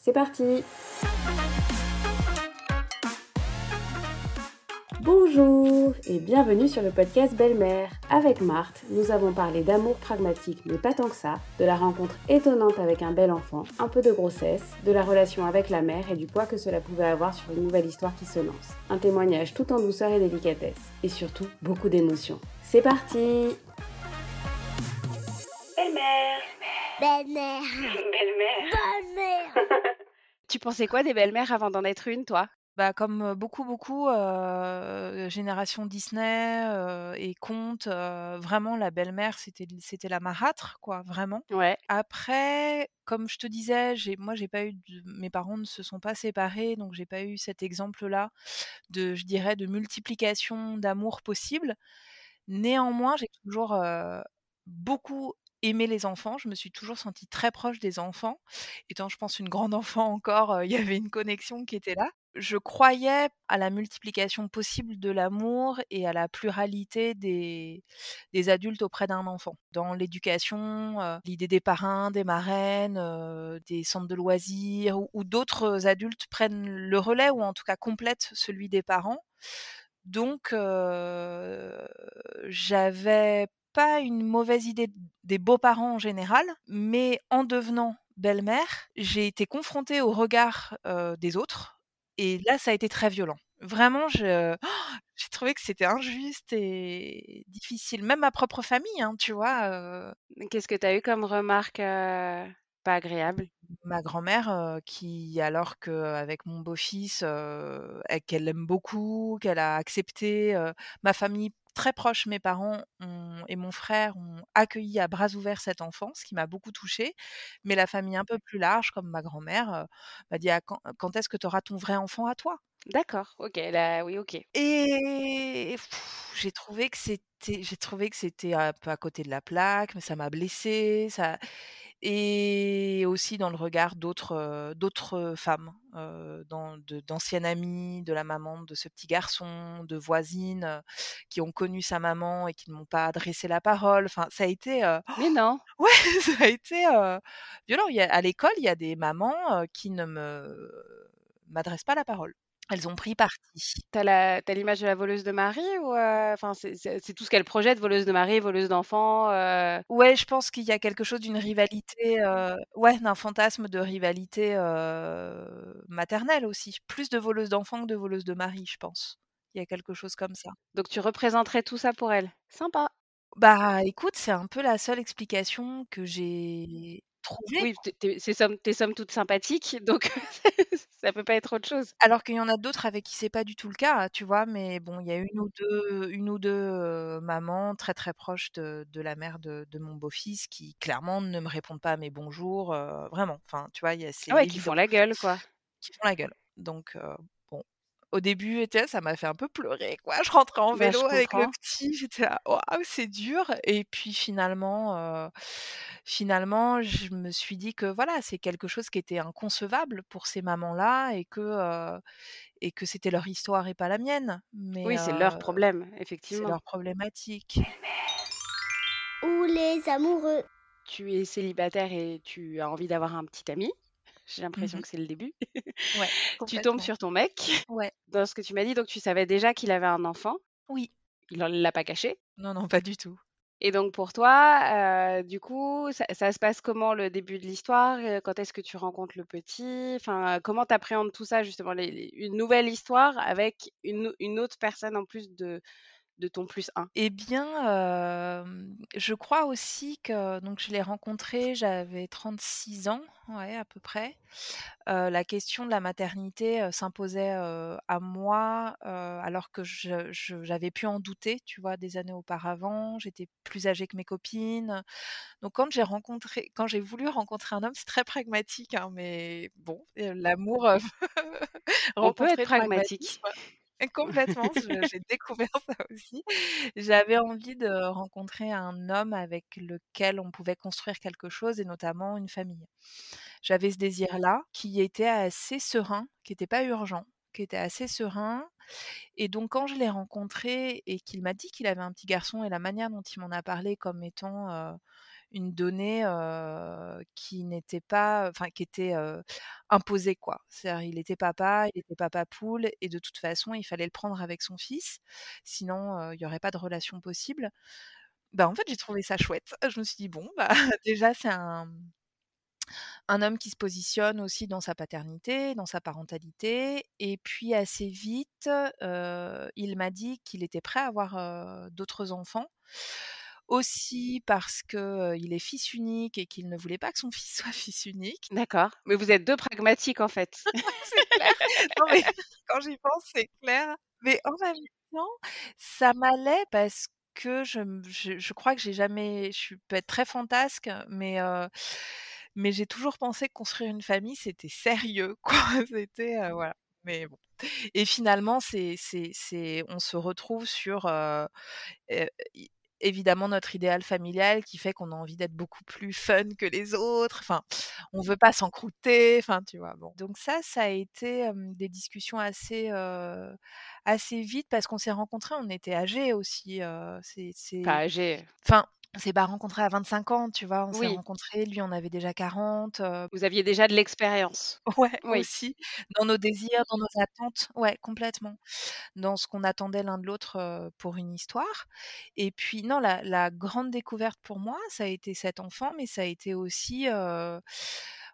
c'est parti Bonjour et bienvenue sur le podcast Belle-Mère. Avec Marthe, nous avons parlé d'amour pragmatique, mais pas tant que ça, de la rencontre étonnante avec un bel enfant, un peu de grossesse, de la relation avec la mère et du poids que cela pouvait avoir sur une nouvelle histoire qui se lance. Un témoignage tout en douceur et délicatesse. Et surtout, beaucoup d'émotions. C'est parti Belle-mère Belle-mère. Belle-mère Belle-mère. Tu pensais quoi des belles-mères avant d'en être une, toi? Bah, comme, beaucoup, beaucoup, heu, génération Disney, heu et contes, heu, vraiment la belle-mère c'était c'était la marâtre quoi, vraiment. Ouais. Après, comme je te disais, j'ai moi j'ai pas eu de mes parents ne se sont pas séparés, donc j'ai pas eu cet exemple-là de je dirais de multiplication d'amour possible. Néanmoins, j'ai toujours, beaucoup aimé les enfants. Je me suis toujours sentie très proche des enfants. Étant, je pense, une grande enfant encore, il y avait une connexion qui était là. Je croyais à la multiplication possible de l'amour et à la pluralité des des adultes auprès d'un enfant. Dans l'éducation, l'idée des parrains, des marraines, des centres de loisirs ou d'autres adultes prennent le relais ou en tout cas complètent celui des parents. Donc j'avais pas une mauvaise idée des beaux-parents en général, mais en devenant belle-mère, j'ai été confrontée au regard, des autres et là, ça a été très violent. Vraiment, je j'ai trouvé que c'était injuste et difficile. Même ma propre famille, hein, tu vois? Qu'est-ce que tu as eu comme remarque, pas agréable? ma grand-mère, qui alors qu'avec mon beau-fils, qu'elle l'aime beaucoup, qu'elle a accepté, ma famille très proche, mes parents ont et mon frère ont accueilli à bras ouverts cet enfant, ce qui m'a beaucoup touchée. Mais la famille un peu plus large, comme ma grand-mère, heu, m'a dit: «Ah quand quand est-ce que tu auras ton vrai enfant à toi?» D'accord, OK, là oui, OK. Et j'ai trouvé que c'était j'ai trouvé que c'était un peu à côté de la plaque, mais ça m'a blessée, ça et aussi dans le regard d'autres, d'autres femmes, d'anciennes amies de la maman de ce petit garçon, de voisines, qui ont connu sa maman et qui ne m'ont pas adressé la parole. Enfin, ça a été, heu, Mais non? ouais, ça a été, violent. Il y a à l'école, il y a des mamans, qui ne me m'adressent pas la parole. Elles ont pris parti. Tu as la tu as l'image de la voleuse de Marie ou, heu, enfin c'est c'est c'est tout ce qu'elle projette, voleuse de Marie, voleuse d'enfants, heu? Ouais, je pense qu'il y a quelque chose d'une rivalité, heu, ouais, d'un fantasme de rivalité, maternelle aussi. Plus de voleuse d'enfants que de voleuse de mari, je pense. Il y a quelque chose comme ça. Donc tu représenterais tout ça pour elle? Sympa. Bah, écoute, c'est un peu la seule explication que j'ai Oui, tu es tu es c'est somme tu es somme toute sympathique, donc ça peut pas être autre chose. alors qu'il y en a d'autres avec qui c'est pas du tout le cas, tu vois? Mais bon, il y a une ou 2, une ou 2, heu, mamans très, très proches de de la mère de de mon beau-fils qui clairement ne me répondent pas à mes bonjours, vraiment. Enfin, tu vois? Il y a Ah ouais, qui font la gueule, quoi. Qui font la gueule. Donc au début, tu ça m'a fait un peu pleurer, quoi. Je rentrais en Bah, vélo avec le petit, j'étais là: «Waouh, c'est dur» et puis finalement, heu, finalement, je me suis dit que voilà, c'est quelque chose qui était inconcevable pour ces mamans-là et que, et que c'était leur histoire et pas la mienne. Mais Oui, c'est leur heu, problème, c'est effectivement. leur problématique. Ou les amoureux. Tu es célibataire et tu as envie d'avoir un petit ami? J'ai Mmh l'impression que c'est le début. Ouais, Tu tombes sur ton mec. Ouais. Dans ce que tu m'as dit, donc tu savais déjà qu'il avait un enfant. Oui. Il ne l'a pas caché. Non, non, pas du tout. Et donc pour toi, heu, du coup, ça ça se passe comment le début de l'histoire? Heu, quand est-ce que tu rencontres le petit? Enfin, comment tu appréhendes tout ça justement, les les une nouvelle histoire avec une une autre personne en plus de de ton plus un Eh bien, hem, je crois aussi que donc je l'ai rencontré, j'avais 36 ans, ouais, à peu près. Heu, la question de la maternité, heu, s'imposait, à moi, alors que j'avais pu en douter, tu vois, des années auparavant. J'étais plus âgée que mes copines. Donc quand j'ai rencontré quand j'ai voulu rencontrer un homme, c'est très pragmatique, hein, mais bon, l'amour, On peut être pragmatique. Complètement, j'ai découvert ça aussi. J'avais envie de rencontrer un homme avec lequel on pouvait construire quelque chose et notamment une famille. J'avais ce désir-là qui était assez serein, qui était pas urgent, qui était assez serein et donc quand je l'ai rencontré et qu'il m'a dit qu'il avait un petit garçon et la manière dont il m'en a parlé comme étant, heu, une donnée qui n'était pas, enfin qui était imposée quoi. C'est-à-dire il était papa, il était papa poule et de toute façon il fallait le prendre avec son fils, sinon il n'y aurait pas de relation possible. Bah, en fait j'ai trouvé ça chouette. Je me suis dit bon bah déjà c'est un un homme qui se positionne aussi dans sa paternité, dans sa parentalité et puis assez vite, il m'a dit qu'il était prêt à avoir, d'autres enfants. Aussi parce qu'il est fils unique et qu'il ne voulait pas que son fils soit fils unique. D'accord, mais vous êtes 2 pragmatiques en fait. C'est clair. Non mais quand j'y pense, c'est clair. Mais en même temps, ça m'allait parce que je je crois que j'ai jamais je suis peut être très fantasque, mais mais j'ai toujours pensé que construire une famille, c'était sérieux, quoi. C'était, voilà, mais bon et finalement, c'est c'est c'est on se retrouve sur, évidemment notre idéal familial qui fait qu'on a envie d'être beaucoup plus fun que les autres, enfin, on veut pas s'encrouter, enfin, tu vois? Bon, donc ça, ça a été, des discussions assez, assez vite parce qu'on s'est rencontrés, on était âgés aussi, c'est c'est Pas âgés. enfin on s'est pas rencontrés à 25 ans, tu vois? On s'est rencontrés, lui on avait déjà 40, heu Vous aviez déjà de l'expérience? Ouais, Oui. aussi, dans nos désirs, dans nos attentes, ouais, complètement. Dans ce qu'on attendait l'un de l'autre, pour une histoire et puis non, la la grande découverte pour moi, ça a été cet enfant, mais ça a été aussi,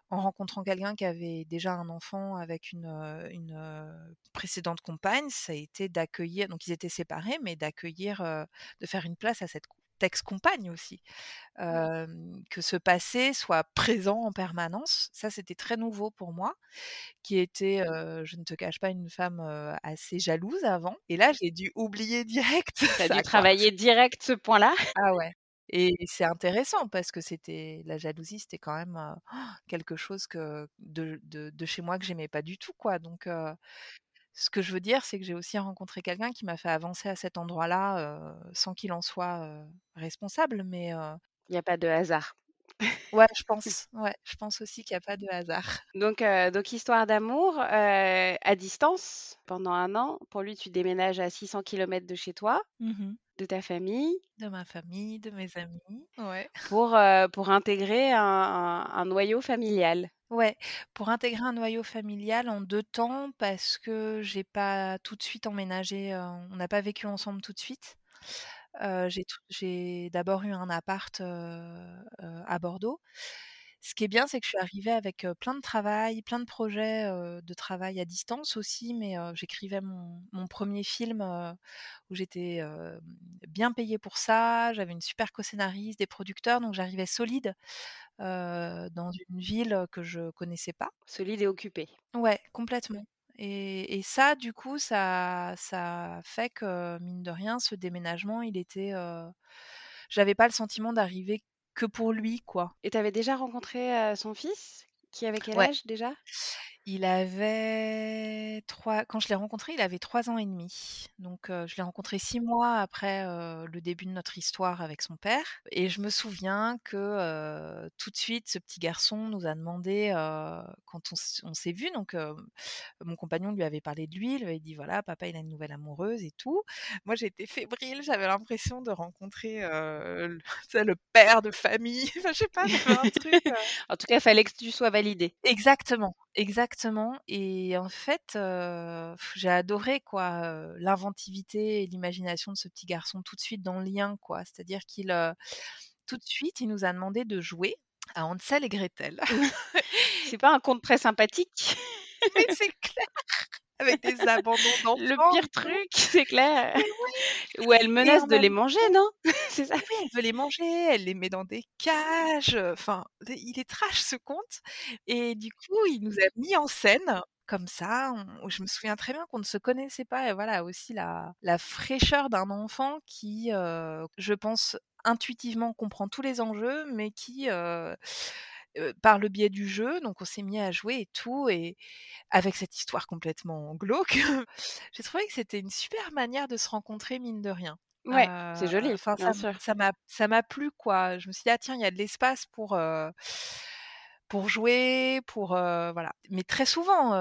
en rencontrant quelqu'un qui avait déjà un enfant avec une, une, précédente compagne, ça a été d'accueillir donc ils étaient séparés, mais d'accueillir, de faire une place à cette ex-compagne aussi. Que ce passé soit présent en permanence, ça c'était très nouveau pour moi, qui était, je ne te cache pas, une femme, assez jalouse avant. Et là j'ai dû oublier direct Tu as ça dû travailler direct ce point-là? Ah ouais. Et c'est intéressant parce que c'était la jalousie, c'était quand même, quelque chose que de de de chez moi que j'aimais pas du tout, quoi. Donc ce que je veux dire, c'est que j'ai aussi rencontré quelqu'un qui m'a fait avancer à cet endroit-là, sans qu'il en soit, responsable mais Il y a pas de hasard. Ouais, je pense, ouais, je pense aussi qu'il y a pas de hasard. Donc donc histoire d'amour, à distance pendant 1 an. Pour lui, tu déménages à 600 kilomètres de chez toi, Mmh mh. de ta famille De ma famille, de mes amis, ouais. pour, pour intégrer un un un noyau familial. Ouais, pour intégrer un noyau familial en 2 temps parce que j'ai pas tout de suite emménagé, on n'a pas vécu ensemble tout de suite. J'ai d'abord eu un appart, à Bordeaux. Ce qui est bien, c'est que je suis arrivée avec, plein de travail, plein de projets, de travail à distance aussi, mais j'écrivais mon mon 1er film, où j'étais, bien payée pour ça. J'avais une super co-scénariste, des producteurs, donc j'arrivais solide, dans une ville que je connaissais pas. Solide et occupé. Ouais, complètement et et ça, du coup, ça ça fait que, mine de rien, ce déménagement, il était, j'avais pas le sentiment d'arriver que pour lui, quoi. Et tu avais déjà rencontré, son fils? Qui avait quel Ouais. âge déjà? Il avait 3 quand je l'ai rencontré, il avait 3 ans et demi. Donc je l'ai rencontré 6 mois après, le début de notre histoire avec son père et je me souviens que, tout de suite, ce petit garçon nous a demandé, quand on s'est vus donc mon compagnon lui avait parlé de lui, il lui avait dit: «Voilà, papa, il a une nouvelle amoureuse et tout». Moi, j'étais fébrile, j'avais l'impression de rencontrer, le père de famille, enfin, je sais pas, j'avais un truc, heu En tout cas, il fallait que tu sois validée. Exactement, exactement et en fait, j'ai adoré quoi, l'inventivité et l'imagination de ce petit garçon tout de suite dans le lien quoi. C'est-à-dire qu'il, tout de suite, il nous a demandé de jouer à Hansel et Gretel. C'est pas un conte très sympathique? Mais c'est clair! Avec des abandons Le d'enfants pire et tout. truc, c'est clair. Oui Où elle menace en de les manger, non? C'est ça? Oui, elle veut les manger, elle les met dans des cages, heu, enfin, il est trash ce conte et du coup, il nous a mis en scène comme ça. On je me souviens très bien qu'on ne se connaissait pas et voilà aussi la la fraîcheur d'un enfant qui, heu, je pense intuitivement comprend tous les enjeux, mais qui, heu par le biais du jeu, donc on s'est mis à jouer et tout et avec cette histoire complètement glauque, j'ai trouvé que c'était une super manière de se rencontrer mine de rien. Ouais, c'est joli, enfin ça m'a ça m'a plu quoi. Je me suis dit: «Ah tiens, il y a de l'espace pour, pour jouer, pour, heu» voilà. Mais très souvent,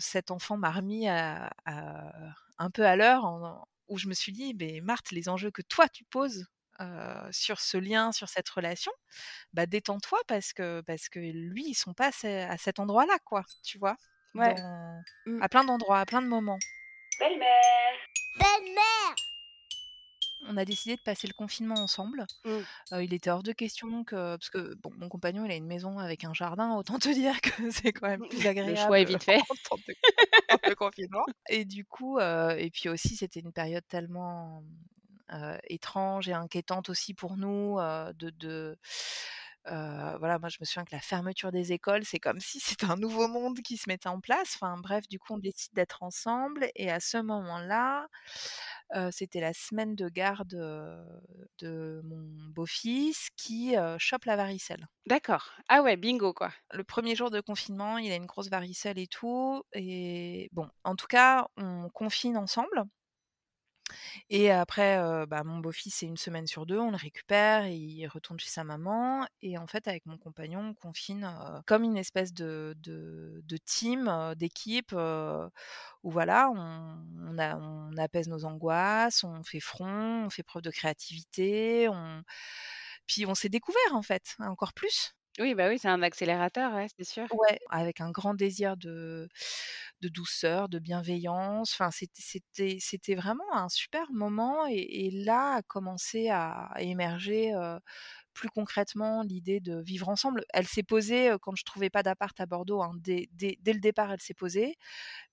cet enfant m'a remis à à un peu à l'heure en où je me suis dit: «Beh Marthe, les enjeux que toi tu poses, euh, sur ce lien, sur cette relation, bah détends-toi parce que parce que lui, ils sont pas à, ce- à cet endroit-là, quoi, tu vois, Ouais. dans- Mm. à plein d'endroits, à plein de moments. Belle-mère Belle-mère On a décidé de passer le confinement ensemble. Mm. Euh, il était hors de question que parce que bon, mon compagnon, il a une maison avec un jardin, autant te dire que c'est quand même plus agréable. Le choix est vite fait. en temps de, en temps de confinement. Et du coup, euh, et puis aussi, c'était une période tellement étrange et inquiétante aussi pour nous euh, de, de euh, voilà, moi je me souviens que la fermeture des écoles, c'est comme si c'était un nouveau monde qui se mettait en place. Enfin bref, du coup on décide d'être ensemble et à ce moment-là, euh, c'était la semaine de garde euh, de mon beau-fils qui euh, chope la varicelle. D'accord. Ah ouais, bingo quoi. Le premier jour de confinement, il a une grosse varicelle et tout. Et bon, en tout cas, on confine ensemble. Et après, bah, mon beau-fils, c'est une semaine sur 2, on le récupère, il retourne chez sa maman et en fait, avec mon compagnon, on confine, comme une espèce de team, d'équipe, où voilà, on on apaise nos angoisses, on fait front, on fait preuve de créativité, on puis on s'est découvert en fait, encore plus. Oui, bah oui, c'est un accélérateur, c'est sûr. Ouais, avec un grand désir de douceur, de bienveillance. Enfin, c'était vraiment un super moment et là a commencé à émerger, plus concrètement l'idée de vivre ensemble. Elle s'est posée, quand je trouvais pas d'appart à Bordeaux, hein. Dès le départ, elle s'est posée,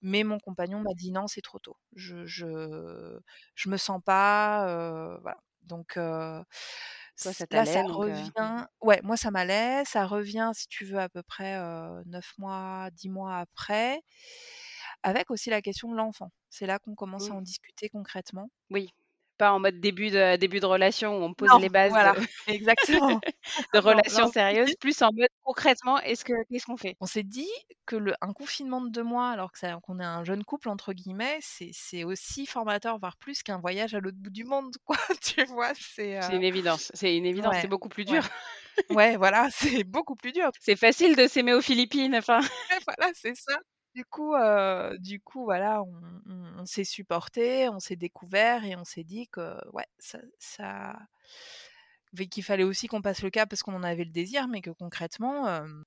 mais mon compagnon m'a dit: «Non, c'est trop tôt. Je je me sens pas». Donc Toi, c ça là, ça donc revient ouais, moi ça m'allait, ça revient si tu veux à peu près, heu, 9 mois, 10 mois après, avec aussi la question de l'enfant. C'est là qu'on commence à en discuter concrètement. Oui, pas en mode début de début de relation où on pose Non, les bases voilà, de exactement. de relations sérieuses, plus en mode concrètement, est-ce que qu'est-ce qu'on fait? on s'est dit que le un confinement de 2 mois alors que ça qu'on est un «jeune couple» entre guillemets, c'est c'est aussi formateur, voire plus qu'un voyage à l'autre bout du monde quoi, tu vois? C'est, C'est une évidence, c'est une évidence, c'est ouais, beaucoup plus ouais. dur. Ouais, voilà, c'est beaucoup plus dur. C'est facile de s'aimer aux Philippines, enfin. Ouais, voilà, c'est ça. Du coup, heu, du coup, voilà, on s'est supportés, on s'est découverts et on s'est dit que, ouais, ça ça qu'il fallait aussi qu'on passe le cap parce qu'on en avait le désir, mais que concrètement, hem,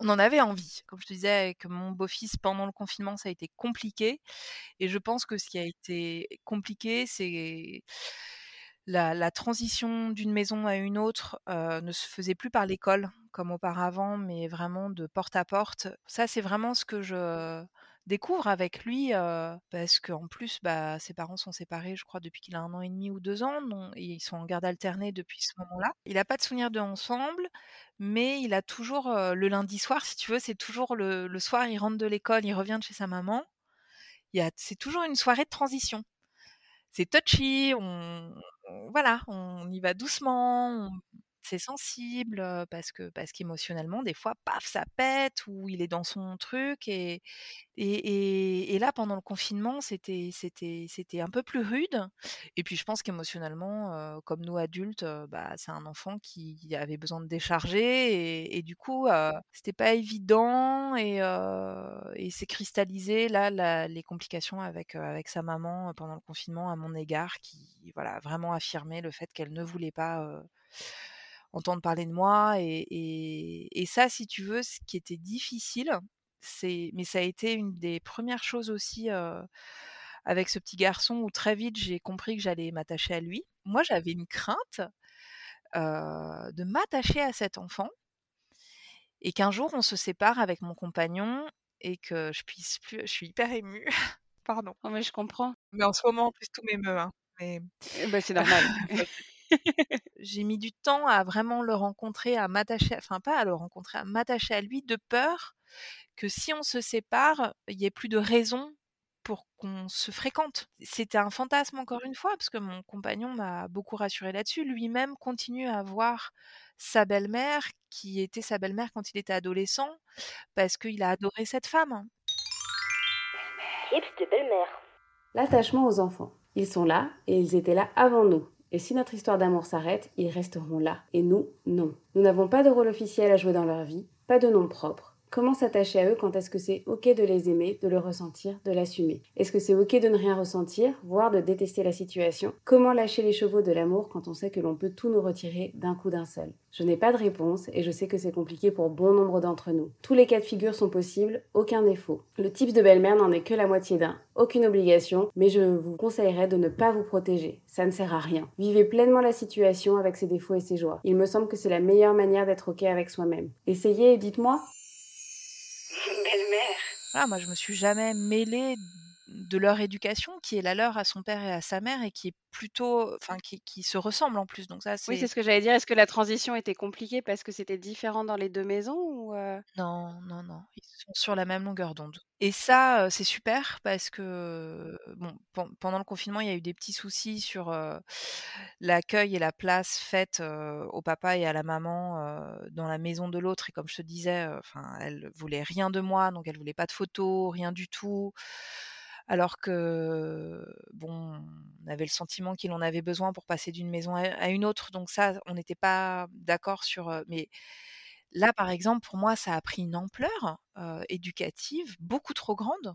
on en avait envie. Comme je te disais avec mon beau-fils, pendant le confinement, ça a été compliqué et je pense que ce qui a été compliqué, c'est la la transition d'une maison à une autre, heu, ne se faisait plus par l'école comme auparavant, mais vraiment de porte à porte. Ça, c'est vraiment ce que je découvre avec lui, parce qu'en plus, bah, ses parents sont séparés, je crois, depuis qu'il a 1 an et demi ou 2 ans, et ils sont en garde alternée depuis ce moment-là. Il a pas de souvenir d'eux ensemble, mais il a toujours, le lundi soir, si tu veux, c'est toujours le soir, il rentre de l'école, il revient de chez sa maman. C'est toujours une soirée de transition. C'est touchy, on on voilà, on y va doucement, on c'est sensible, parce que parce qu'émotionnellement, des fois, paf, ça pète ou il est dans son truc et et et là, pendant le confinement, c'était c'était c'était un peu plus rude et puis je pense qu'émotionnellement, comme nous adultes, bah, c'est un enfant qui avait besoin de décharger et du coup, c'était pas évident et et c'est cristallisé là, les complications avec, avec sa maman, pendant le confinement à mon égard qui, voilà, vraiment affirmé le fait qu'elle ne voulait pas, entendre parler de moi et et et ça, si tu veux, ce qui était difficile, c'est mais ça a été une des premières choses aussi, heu, avec ce petit garçon où très vite j'ai compris que j'allais m'attacher à lui. Moi, j'avais une crainte, heu, de m'attacher à cet enfant et qu'un jour on se sépare avec mon compagnon et que je puisse plus je suis hyper émue, pardon. Oh mais je comprends. Mais en ce moment, en plus, tout m'émeut, hein, mais Eh bah, c'est normal. j'ai mis du temps à vraiment le rencontrer, à m'attacher enfin pas à le rencontrer, à m'attacher à lui de peur que si on se sépare, il y ait plus de raison pour qu'on se fréquente. C'était un fantasme encore une fois, parce que mon compagnon m'a beaucoup rassurée là-dessus. Lui-même continue à voir sa belle-mère, qui était sa belle-mère quand il était adolescent, parce qu'il a adoré cette femme. Tips de belle-mère. L'attachement aux enfants. Ils sont là et ils étaient là avant nous. Et si notre histoire d'amour s'arrête, ils resteront là. Et nous, non. Nous n'avons pas de rôle officiel à jouer dans leur vie, pas de nom propre. Comment s'attacher à eux quand est-ce que c'est ok de les aimer, de le ressentir, de l'assumer? Est-ce que c'est ok de ne rien ressentir, voire de détester la situation? Comment lâcher les chevaux de l'amour quand on sait que l'on peut tout nous retirer d'un coup d'un seul? Je n'ai pas de réponse et je sais que c'est compliqué pour bon nombre d'entre nous. Tous les cas de figure sont possibles, aucun défaut. Le type de belle-mère n'en est que la moitié d'un. Aucune obligation, mais je vous conseillerais de ne pas vous protéger. Ça ne sert à rien. Vivez pleinement la situation avec ses défauts et ses joies. Il me semble que c'est la meilleure manière d'être ok avec soi-même. Essayez et dites-moi. Belle-mère. Ah, moi, je me suis jamais mêlée de leur éducation, qui est la leur à son père et à sa mère, et qui est plutôt, enfin, qui, qui se ressemblent en plus. Donc ça, Oui, c'est ce que j'allais dire. Est-ce que la transition était compliquée parce que c'était différent dans les deux maisons ou euh, non, non, non, ils sont sur la même longueur d'onde. Et ça, euh, c'est super parce que bon, pendant le confinement, il y a eu des petits soucis sur euh, l'accueil et la place faite euh, au papa et à la maman dans la maison de l'autre. Et comme je te disais, enfin, elle voulait rien de moi, donc elle voulait pas de photos, rien du tout. Alors que, bon, on avait le sentiment qu'il en avait besoin pour passer d'une maison à une autre. Donc ça, on n'était pas d'accord sur. Mais là, par exemple, pour moi, ça a pris une ampleur éducative beaucoup trop grande.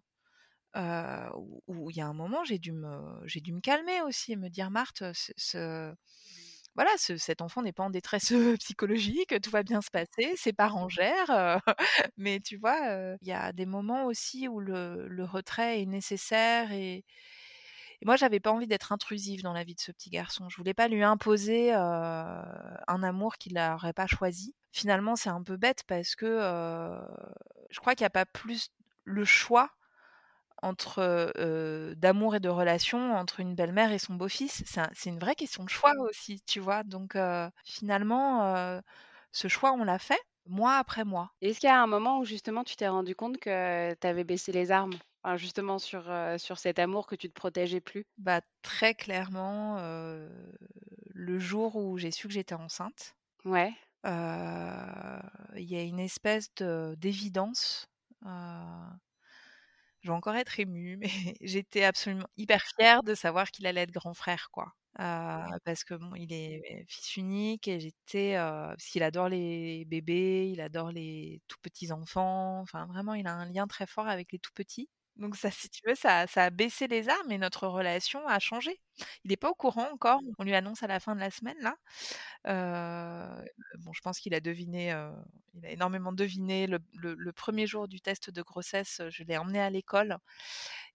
où il y a un moment, j'ai dû me, j'ai dû me calmer aussi et me dire, Marthe, ce- voilà, ce- cet enfant n'est pas en détresse psychologique, tout va bien se passer, ses parents gèrent. euh, mais tu vois, euh, il y a des moments aussi où le, le retrait est nécessaire et, et moi, j'avais pas envie d'être intrusive dans la vie de ce petit garçon. Je voulais pas lui imposer euh, un amour qu'il n'aurait pas choisi. Finalement, c'est un peu bête parce que euh, je crois qu'il n'y a pas plus le choix entre d'amour et de relation entre une belle-mère et son beau-fils. C'est un- c'est une vraie question de choix aussi, tu vois? Donc finalement, ce choix, on l'a fait mois après mois. Est-ce qu'il y a un moment où justement tu t'es rendu compte que tu avais baissé les armes? Enfin, justement sur, sur cet amour que tu te protégeais plus? Bah, très clairement, le jour où j'ai su que j'étais enceinte, Ouais. il y a une espèce de- d'évidence. Je vais encore être émue, mais j'étais absolument hyper fière de savoir qu'il allait être grand frère, quoi. Euh, parce que bon, il est fils unique et j'étais, euh, parce qu'il adore les bébés, il adore les tout petits enfants. Enfin, vraiment, il a un lien très fort avec les tout petits. Donc ça, si tu veux, ça, ça a baissé les armes et notre relation a changé. Il n'est pas au courant encore. On lui annonce à la fin de la semaine là. Euh, bon, je pense qu'il a deviné, euh, il a énormément deviné. Le, le- le premier jour du test de grossesse, je l'ai emmené à l'école.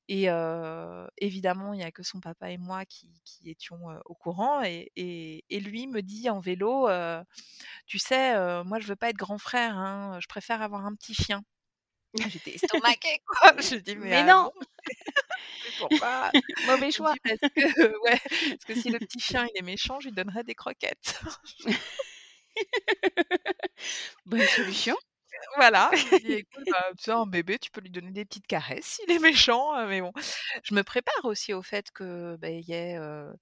Et euh, évidemment, il n'y a que son papa et moi qui, qui étions au courant. Et, et- et lui me dit en vélo, tu sais, moi je veux pas être grand frère, hein, je préfère avoir un petit chien. J'étais estomaquée, quoi. Je dis, mais, Mais ah non! bon? Pourquoi? Mauvais Il choix. parce que, ouais, parce que si le petit chien il est méchant, je lui donnerais des croquettes. Bonne solution. Voilà. Je dis, écoute, bah, un bébé, tu peux lui donner des petites caresses s'il est méchant. euh, Mais bon, je me prépare aussi au fait que bah, il y ait, euh,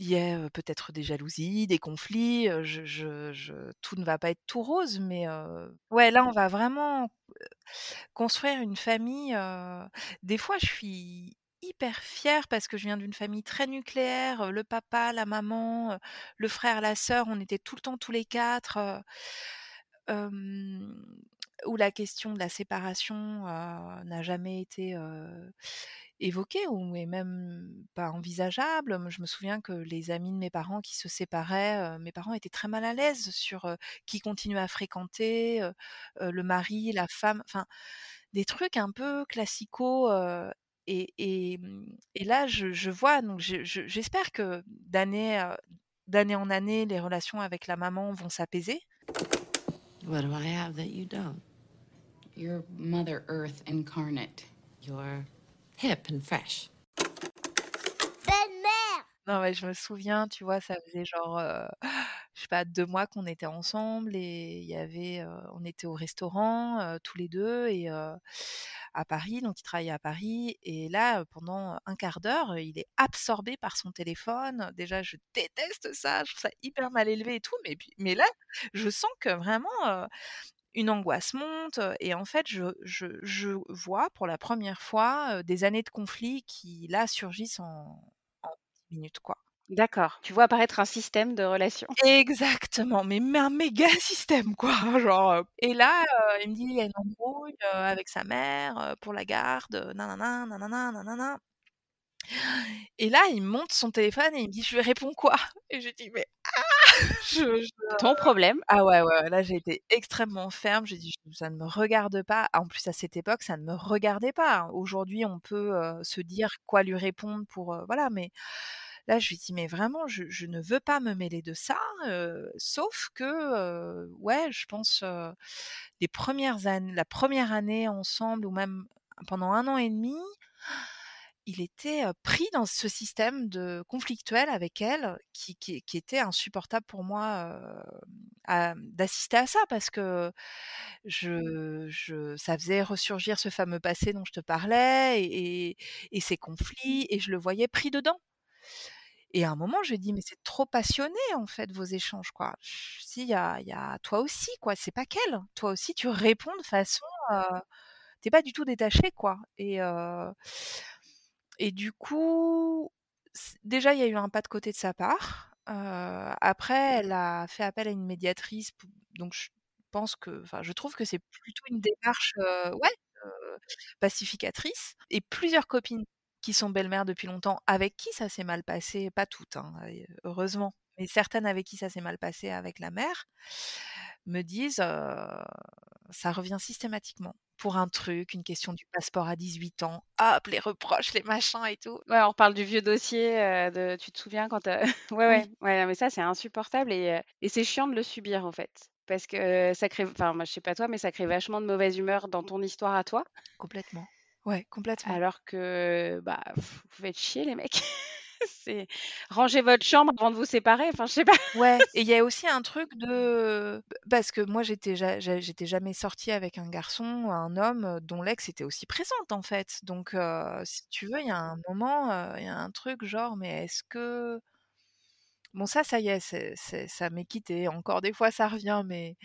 il y euh, peut-être des jalousies, des conflits. Je, je, je- tout ne va pas être tout rose, mais ouais, là, on va vraiment construire une famille. Des fois, je suis hyper fière parce que je viens d'une famille très nucléaire. Le papa, la maman, le frère, la sœur, on était tout le temps tous les quatre. Où la question de la séparation, n'a jamais été, évoquée ou est même pas envisageable. Je me souviens que les amis de mes parents qui se séparaient, mes parents étaient très mal à l'aise sur, qui continuait à fréquenter, le mari, la femme, enfin des trucs un peu classicaux, mmh et là je vois donc je je j'espère que d'année en année, les relations avec la maman vont s'apaiser. What do I have that you don't? You're Mother Earth incarnate. You're hip and fresh. Belle-mère. Non, mais je me souviens, tu vois, ça faisait genre, heu, je sais pas, 2 mois qu'on était ensemble et il y avait, heu, on était au restaurant, heu, tous les 2 et heu, à Paris, donc il travaillait à Paris et là, pendant un quart d'heure, il est absorbé par son téléphone. Déjà, je déteste ça, je trouve ça hyper mal élevé et tout, mais mais là, je sens que vraiment, une angoisse monte, et en fait, je je vois pour la première fois, des années de conflits qui, là, surgissent en en 10 minutes, quoi. D'accord. Tu vois apparaître un système de relations. Exactement, mais mais un méga système quoi, genre, heu et là, il me dit: «Il y a une embrouille, avec sa mère, pour la garde, nanana, nanana, nanana». Et là, il monte son téléphone et il me dit: «Je lui réponds quoi?» et je lui dis: «Mais ah!» je je Ton problème. ah ouais, ouais, là, j'ai été extrêmement ferme, j'ai dit: «Ça ne me regarde pas». En plus, à cette époque, ça ne me regardait pas. Aujourd'hui, on peut, se dire quoi lui répondre pour, voilà, mais là, je lui dis: «Mais vraiment, je ne veux pas me mêler de ça, sauf que, ouais, je pense, les premières ann la première année ensemble ou même pendant 1 an et demi, il était, pris dans ce système de conflictuel avec elle qui était insupportable pour moi, d'assister à ça parce que je ça faisait ressurgir ce fameux passé dont je te parlais et et ces conflits et je le voyais pris dedans. Et à un moment, je dit: «Mais c'est trop passionné, en fait, vos échanges, quoi. Si, il y a y a toi aussi, quoi, c'est pas qu'elle. Toi aussi, tu réponds de façon, heu, tu es pas du tout détaché, quoi» et et du coup, déjà, il y a eu un pas de côté de sa part. Après, elle a fait appel à une médiatrice donc je pense que enfin, je trouve que c'est plutôt une démarche, ouais, pacificatrice et plusieurs copines qui sont belles-mères depuis longtemps, avec qui ça s'est mal passé, pas toutes, hein, heureusement, mais certaines avec qui ça s'est mal passé avec la mère, me disent, ça revient systématiquement pour un truc, une question du passeport à 18 ans, hop, les reproches, les machins et tout. Ouais, on reparle du vieux dossier, de tu te souviens quand, ouais, ouais, Oui. ouais, mais ça, c'est insupportable et c'est chiant de le subir, en fait, parce que ça crée enfin, moi, je sais pas toi, mais ça crée vachement de mauvaise humeur dans ton histoire à toi, Complètement. Ouais, complètement. alors que, bah, vous faites chier les mecs. C'est rangez votre chambre avant de vous séparer, enfin, je sais pas. Ouais et il y a aussi un truc de parce que moi j'étais ja ja j'étais jamais sortie avec un garçon, un homme, dont l'ex était aussi présente, en fait. Donc si tu veux, il y a un moment, il y a un truc genre: «Mais est-ce que» bon ça, ça y est, c'est c'est ça m'est quitté. Encore des fois ça revient, mais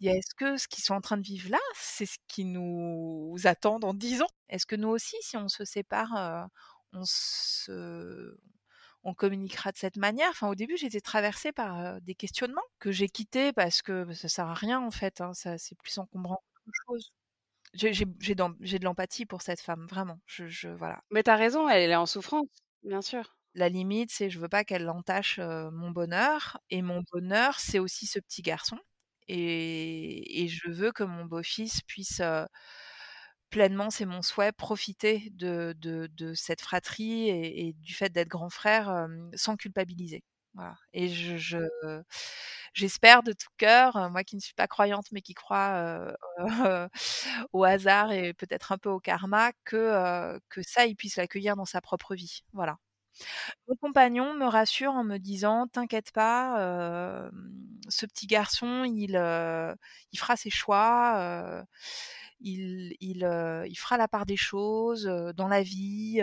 il y a est-ce que ce qu'ils sont en train de vivre là, c'est ce qui nous attend dans 10 ans? Est-ce que nous aussi, si on se sépare, heu, on se on communiquera de cette manière? Enfin, au début, j'étais traversée par, heu, des questionnements que j'ai quittés parce que, bah, ça sert à rien en fait, hein, ça c'est plus encombrant qu'autre chose. J'ai j'ai j'ai d'em j'ai de l'empathie pour cette femme, vraiment. Je je voilà. Mais tu as raison, elle est en souffrance, bien sûr. La limite, c'est je veux pas qu'elle entache, heu, mon bonheur et mon bonheur, c'est aussi ce petit garçon et je veux que mon beau-fils puisse, pleinement, c'est mon souhait, profiter de cette fratrie et du fait d'être grand frère, sans culpabiliser. Et je je j'espère de tout cœur, moi qui ne suis pas croyante, mais qui croit, au hasard et peut-être un peu au karma, que, que ça, il puisse l'accueillir dans sa propre vie. Voilà. Mon compagnon me rassure en me disant: «T'inquiète pas, ce petit garçon, il, fera ses choix, il fera la part des choses, dans la vie».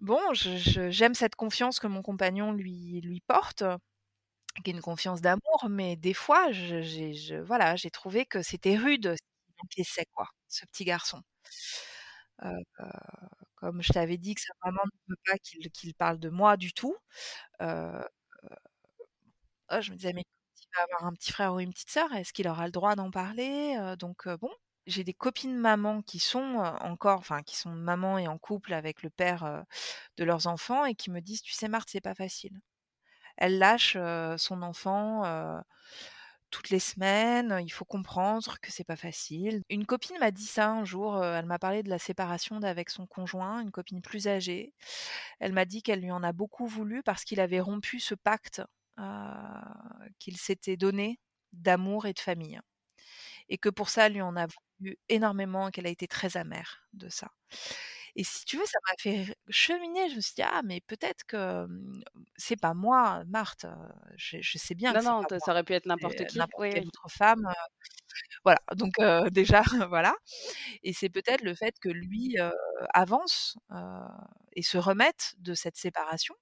Bon, j'aime cette confiance que mon compagnon lui porte, qui est une confiance d'amour, mais des fois, j'ai voilà, j'ai trouvé que c'était rude ce qu'il quoi, ce petit garçon. Comme je t'avais dit que sa maman ne veut pas qu'il parle de moi du tout, heu, oh je me disais: «Mais quand il va avoir un petit frère ou une petite sœur, est-ce qu'il aura le droit d'en parler?» donc bon, j'ai des copines mamans qui sont, encore enfin qui sont mamans et en couple avec le père, de leurs enfants et qui me disent: «Tu sais Marthe, c'est pas facile». Elle lâche, son enfant, toutes les semaines, il faut comprendre que c'est pas facile. Une copine m'a dit ça un jour, elle m'a parlé de la séparation d'avec son conjoint, une copine plus âgée. Elle m'a dit qu'elle lui en a beaucoup voulu parce qu'il avait rompu ce pacte, qu'il s'était donné d'amour et de famille et que pour ça, elle lui en a voulu énormément qu'elle a été très amère de ça. Et si tu veux, ça m'a fait cheminer. Je me suis dit: «Ah mais peut-être que, mmh, c'est pas moi, Marthe, je je sais bien Non, que non, pas ça aurait pu être n'importe qui. n'importe Oui, quelle oui. autre femme», voilà. Donc déjà, voilà et c'est peut-être le fait que lui, avance, et se remette de cette séparation,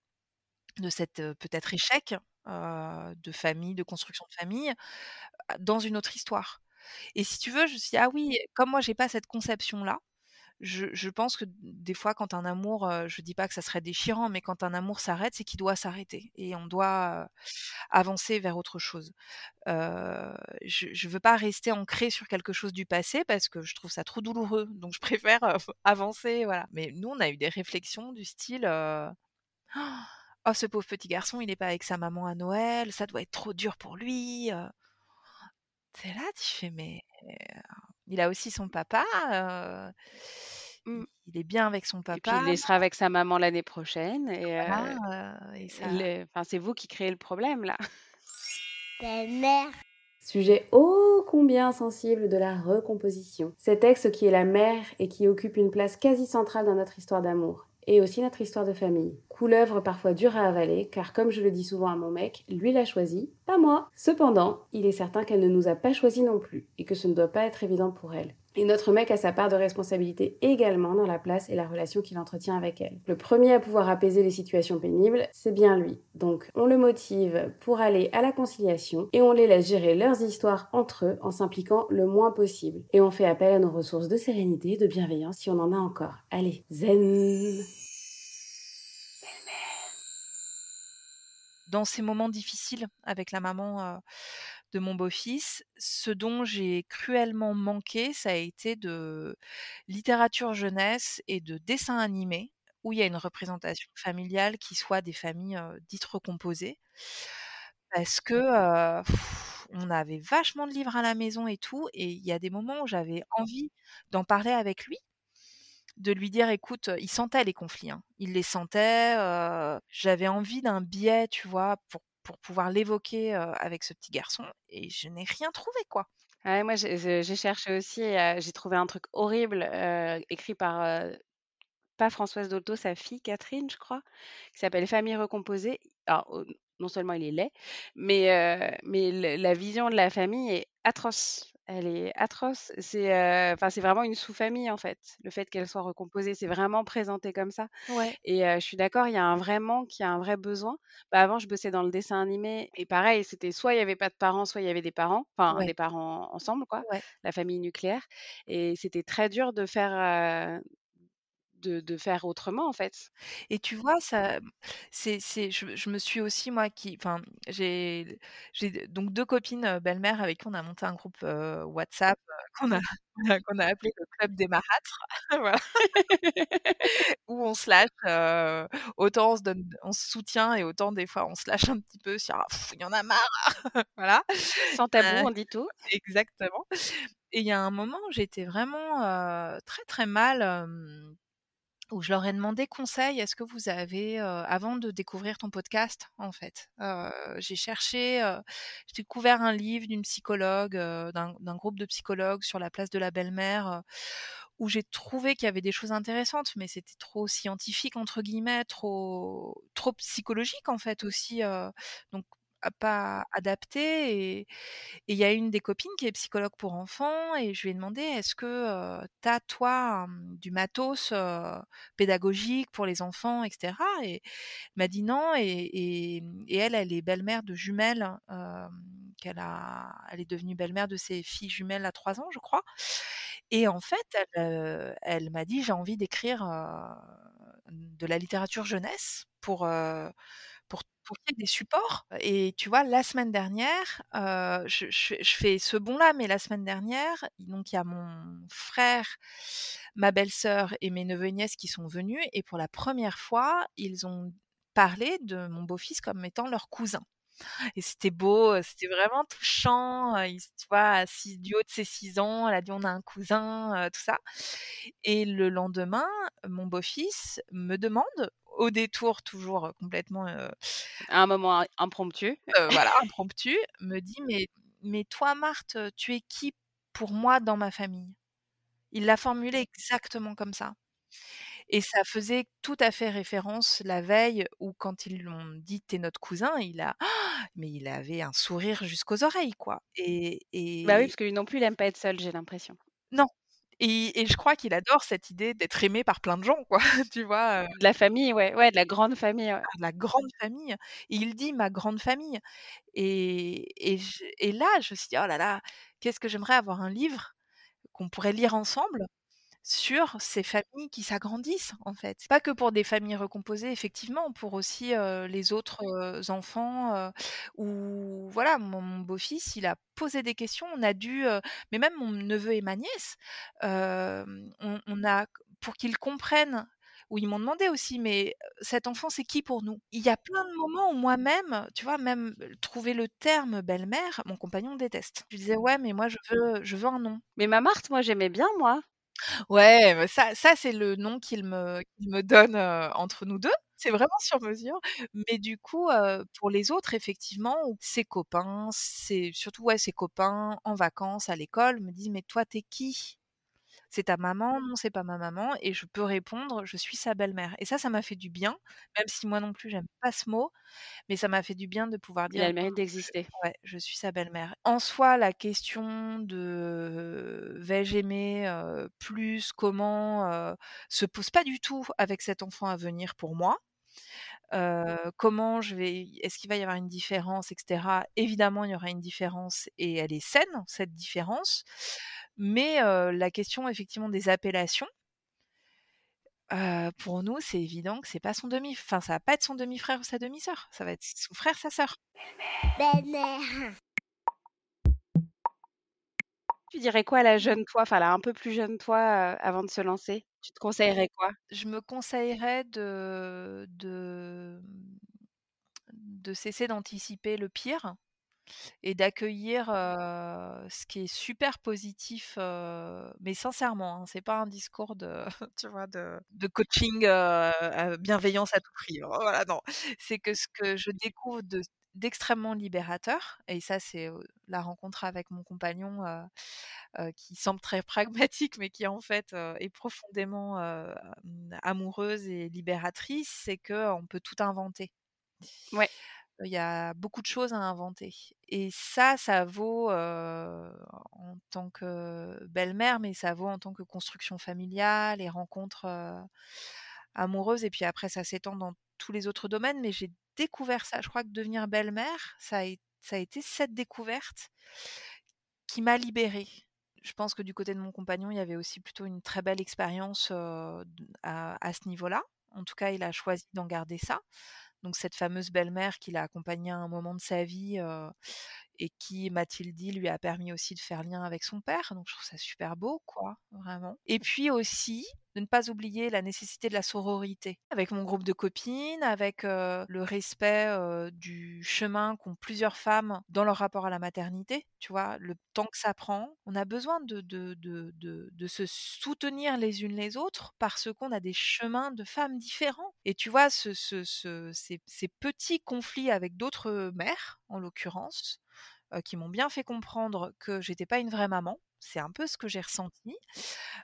de cet, heu, peut-être échec, de famille, de construction de famille, dans une autre histoire. Et si tu veux, je me suis dit: «Ah oui, comme moi j'ai pas cette conception-là, je pense que des fois quand un amour, heu, je dis pas que ça serait déchirant, mais quand un amour s'arrête, c'est qu'il doit s'arrêter et on doit, heu, avancer vers autre chose. Heu, je je veux pas rester ancrée sur quelque chose du passé parce que je trouve ça trop douloureux, donc je préfère, avancer, voilà. Mais nous, on a eu des réflexions du style, «Oh ce pauvre petit garçon, il est pas avec sa maman à Noël, ça doit être trop dur pour lui, heu». Tu là, tu fais: «Mais, il a aussi son papa, Mmh. il est bien avec son Et puis il papa». laissera avec sa maman l'année prochaine et Voilà, ça le enfin, c'est vous qui créez le problème là. Belle-mère. Sujet ô combien sensible de la recomposition. Cet ex qui est la mère et qui occupe une place quasi centrale dans notre histoire d'amour. Et aussi notre histoire de famille. Couleuvre parfois dure à avaler, car comme je le dis souvent à mon mec, lui l'a choisi, pas moi. Cependant, il est certain qu'elle ne nous a pas choisi non plus, et que ce ne doit pas être évident pour elle. Et notre mec a sa part de responsabilité également dans la place et la relation qu'il entretient avec elle. Le premier à pouvoir apaiser les situations pénibles, c'est bien lui. Donc on le motive pour aller à la conciliation et on les laisse gérer leurs histoires entre eux en s'impliquant le moins possible. Et on fait appel à nos ressources de sérénité, de bienveillance si on en a encore. Allez, zen dans ces moments difficiles avec la maman, heu, de mon beau-fils, ce dont j'ai cruellement manqué, ça a été de littérature jeunesse et de dessins animés où il y a une représentation familiale qui soit des familles, dites recomposées. Parce que, on avait vachement de livres à la maison et tout et il y a des moments où j'avais envie d'en parler avec lui de lui dire: «Écoute», il sentait les conflits, hein. Il les sentait, j'avais envie d'un biais, tu vois, pour pour pouvoir l'évoquer, avec ce petit garçon et je n'ai rien trouvé, quoi. Ouais, moi j'ai cherché aussi, j'ai trouvé un truc horrible, écrit par, pas Françoise Dolto, sa fille Catherine, je crois, qui s'appelle «Famille recomposée». Alors, non seulement il est laid, mais mais la vision de la famille est atroce. Elle est atroce. C'est, enfin, c'est vraiment une sous-famille, en fait. Le fait qu'elle soit recomposée, c'est vraiment présenté comme ça Ouais. et heu, je suis d'accord, il y a un vrai manque, il y a un vrai besoin. Bah, avant, je bossais dans le dessin animé et pareil, c'était soit il y avait pas de parents, soit il y avait des parents, enfin Ouais, des parents ensemble, quoi, ouais. la famille nucléaire et c'était très dur de faire, heu, de de faire autrement, en fait. Et tu vois, ça, c'est c'est je je me suis aussi moi qui enfin, j'ai j'ai donc 2 copines, heu, belles-mères avec qui on a monté un groupe, WhatsApp, qu'on a qu'on a appelé le club des marâtres. Où on se lâche, autant on se donne on se soutient et autant des fois on se lâche un petit peu sur: «Ah il y en a marre!» voilà. Sans tabou, on dit tout. exactement. Et il y a un moment où j'étais vraiment, très, très mal, où je leur ai demandé conseil. Est-ce que vous avez, heu, avant de découvrir ton podcast, en fait, heu, j'ai cherché, heu, j'ai découvert un livre d'une psychologue, d'un groupe de psychologues sur la place de la belle-mère, où j'ai trouvé qu'il y avait des choses intéressantes, mais c'était trop «scientifique» entre guillemets, trop trop psychologique, en fait, aussi, donc pas adapté et il y a une des copines qui est psychologue pour enfants et je lui ai demandé: «Est-ce que, heu, tu as toi, du matos, pédagogique pour les enfants et cetera?» et elle m'a dit: «Non» et elle, elle est belle-mère de jumelles, qu'elle a elle est devenue belle-mère de ses filles jumelles à 3 ans, je crois et en fait, elle, m'a dit: «J'ai envie d'écrire, de la littérature jeunesse pour, pour qu'il y ait des supports» et tu vois, la semaine dernière, je fais ce bond-là, mais la semaine dernière, donc il y a mon frère, ma belle-sœur et mes neveux nièces qui sont venus et pour la première fois, ils ont parlé de mon beau-fils comme étant leur cousin et c'était beau, c'était vraiment touchant, il tu vois, assis du haut de ses 6 ans, elle a dit: «On a un cousin», tout ça et le lendemain, mon beau-fils me demande, au détour toujours, complètement, À un moment impromptu. voilà, impromptu, me dit: «Mais mais toi Marthe, tu es qui pour moi dans ma famille?» il l'a formulé exactement comme ça et ça faisait tout à fait référence la veille où quand ils lui ont dit: «Tu es notre cousin», il a mais il avait un sourire jusqu'aux oreilles, quoi et Bah oui, et parce que lui non plus, il aime pas être seul, j'ai l'impression. non et et je crois qu'il adore cette idée d'être aimé par plein de gens, quoi, tu vois? De la famille, ouais, ouais, de la grande famille, ouais. la grande famille et il dit: «Ma grande famille» et et je et là, je me suis dit: «Oh là là, qu'est-ce que j'aimerais avoir un livre qu'on pourrait lire ensemble? Sur ces familles qui s'agrandissent en fait. Pas que pour des familles recomposées, effectivement, pour aussi les autres enfants. ou voilà, mon, mon beau-fils, il a posé des questions. On a dû, mais même mon neveu et ma nièce, on, on a pour qu'ils comprennent où ils m'ont demandé aussi, mais cet enfant, c'est qui pour nous? Il y a plein de moments où moi-même, tu vois, même trouver le terme belle-mère, mon compagnon déteste. Je disais, ouais, mais moi, je veux, je veux un nom. Mais ma Marthe, moi, j'aimais bien, moi. Ouais, ça, c'est le nom qu'il me, donne entre nous deux. C'est vraiment sur mesure. Mais du coup, pour les autres, effectivement, ses copains, surtout ouais, ses copains en vacances à l'école me disent mais toi t'es qui? C'est ta maman, non, c'est pas ma maman, et je peux répondre, je suis sa belle-mère. Et ça, ça m'a fait du bien, même si moi non plus, j'aime pas ce mot, mais ça m'a fait du bien de pouvoir dire. Il a le mérite d'exister. Ouais, je suis sa belle-mère. En soi, la question de vais-je aimer plus, comment, se pose pas du tout avec cet enfant à venir pour moi. comment je vais, est-ce qu'il va y avoir une différence, etc. Évidemment, il y aura une différence et elle est saine, cette différence. Mais la question effectivement des appellations, pour nous, c'est évident que c'est pas son demi, enfin ça va pas être son demi-frère ou sa demi-sœur, ça va être son frère, sa sœur. Belle-mère. Tu dirais quoi à la jeune toi, enfin la un peu plus jeune toi, avant de se lancer? Tu te conseillerais quoi? Je me conseillerais de de, de cesser d'anticiper le pire et d'accueillir ce qui est super positif, mais sincèrement, hein, c'est pas un discours de, tu vois, de, coaching bienveillance à tout prix. Hein, voilà, non. C'est que ce que je découvre de d'extrêmement libérateur, et ça c'est la rencontre avec mon compagnon qui semble très pragmatique, mais qui en fait est profondément amoureuse et libératrice, c'est que on peut tout inventer. Ouais il y a beaucoup de choses à inventer. Et ça, ça vaut en tant que belle-mère, mais ça vaut en tant que construction familiale et rencontres amoureuses. Et puis après, ça s'étend dans tous les autres domaines. Mais j'ai découvert ça. Je crois que devenir belle-mère, ça, a, été cette découverte qui m'a libérée. Je pense que du côté de mon compagnon, il y avait aussi plutôt une très belle expérience à ce niveau-là. En tout cas, il a choisi d'en garder ça donc cette fameuse belle-mère qui l'a accompagnée à un moment de sa vie et qui, m'a-t-il dit, lui a permis aussi de faire lien avec son père. Donc je trouve ça super beau, quoi, vraiment. Et puis aussi, de ne pas oublier la nécessité de la sororité. Avec mon groupe de copines, avec le respect du chemin qu'ont plusieurs femmes dans leur rapport à la maternité, tu vois, le temps que ça prend. On a besoin de, se soutenir les unes les autres parce qu'on a des chemins de femmes différents. Et tu vois, ce, ce, ce, ces, ces petits conflits avec d'autres mères, en l'occurrence, qui m'ont bien fait comprendre que j'étais pas une vraie maman. C'est un peu ce que j'ai ressenti.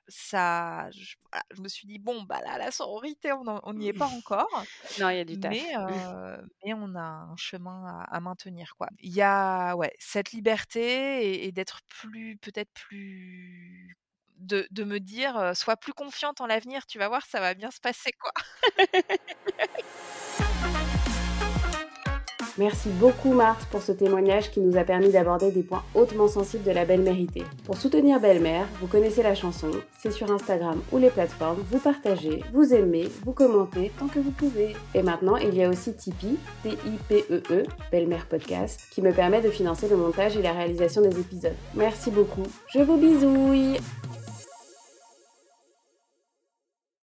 Ça, je, me suis dit bon bah là la sororité on n'y est pas encore. non il y a du taf. Mais, mais on a un chemin à, maintenir quoi. Il y a ouais cette liberté et, d'être plus peut-être plus de, de, me dire sois plus confiante en l'avenir, tu vas voir ça va bien se passer quoi. Merci beaucoup Marthe pour ce témoignage qui nous a permis d'aborder des points hautement sensibles de la belle-mérité. Pour soutenir Belle-Mère, vous connaissez la chanson, c'est sur Instagram ou les plateformes, vous partagez, vous aimez, vous commentez tant que vous pouvez. Et maintenant, il y a aussi Tipeee, T-I-P-E-E, Belle-Mère Podcast, qui me permet de financer le montage et la réalisation des épisodes. Merci beaucoup, je vous bisouille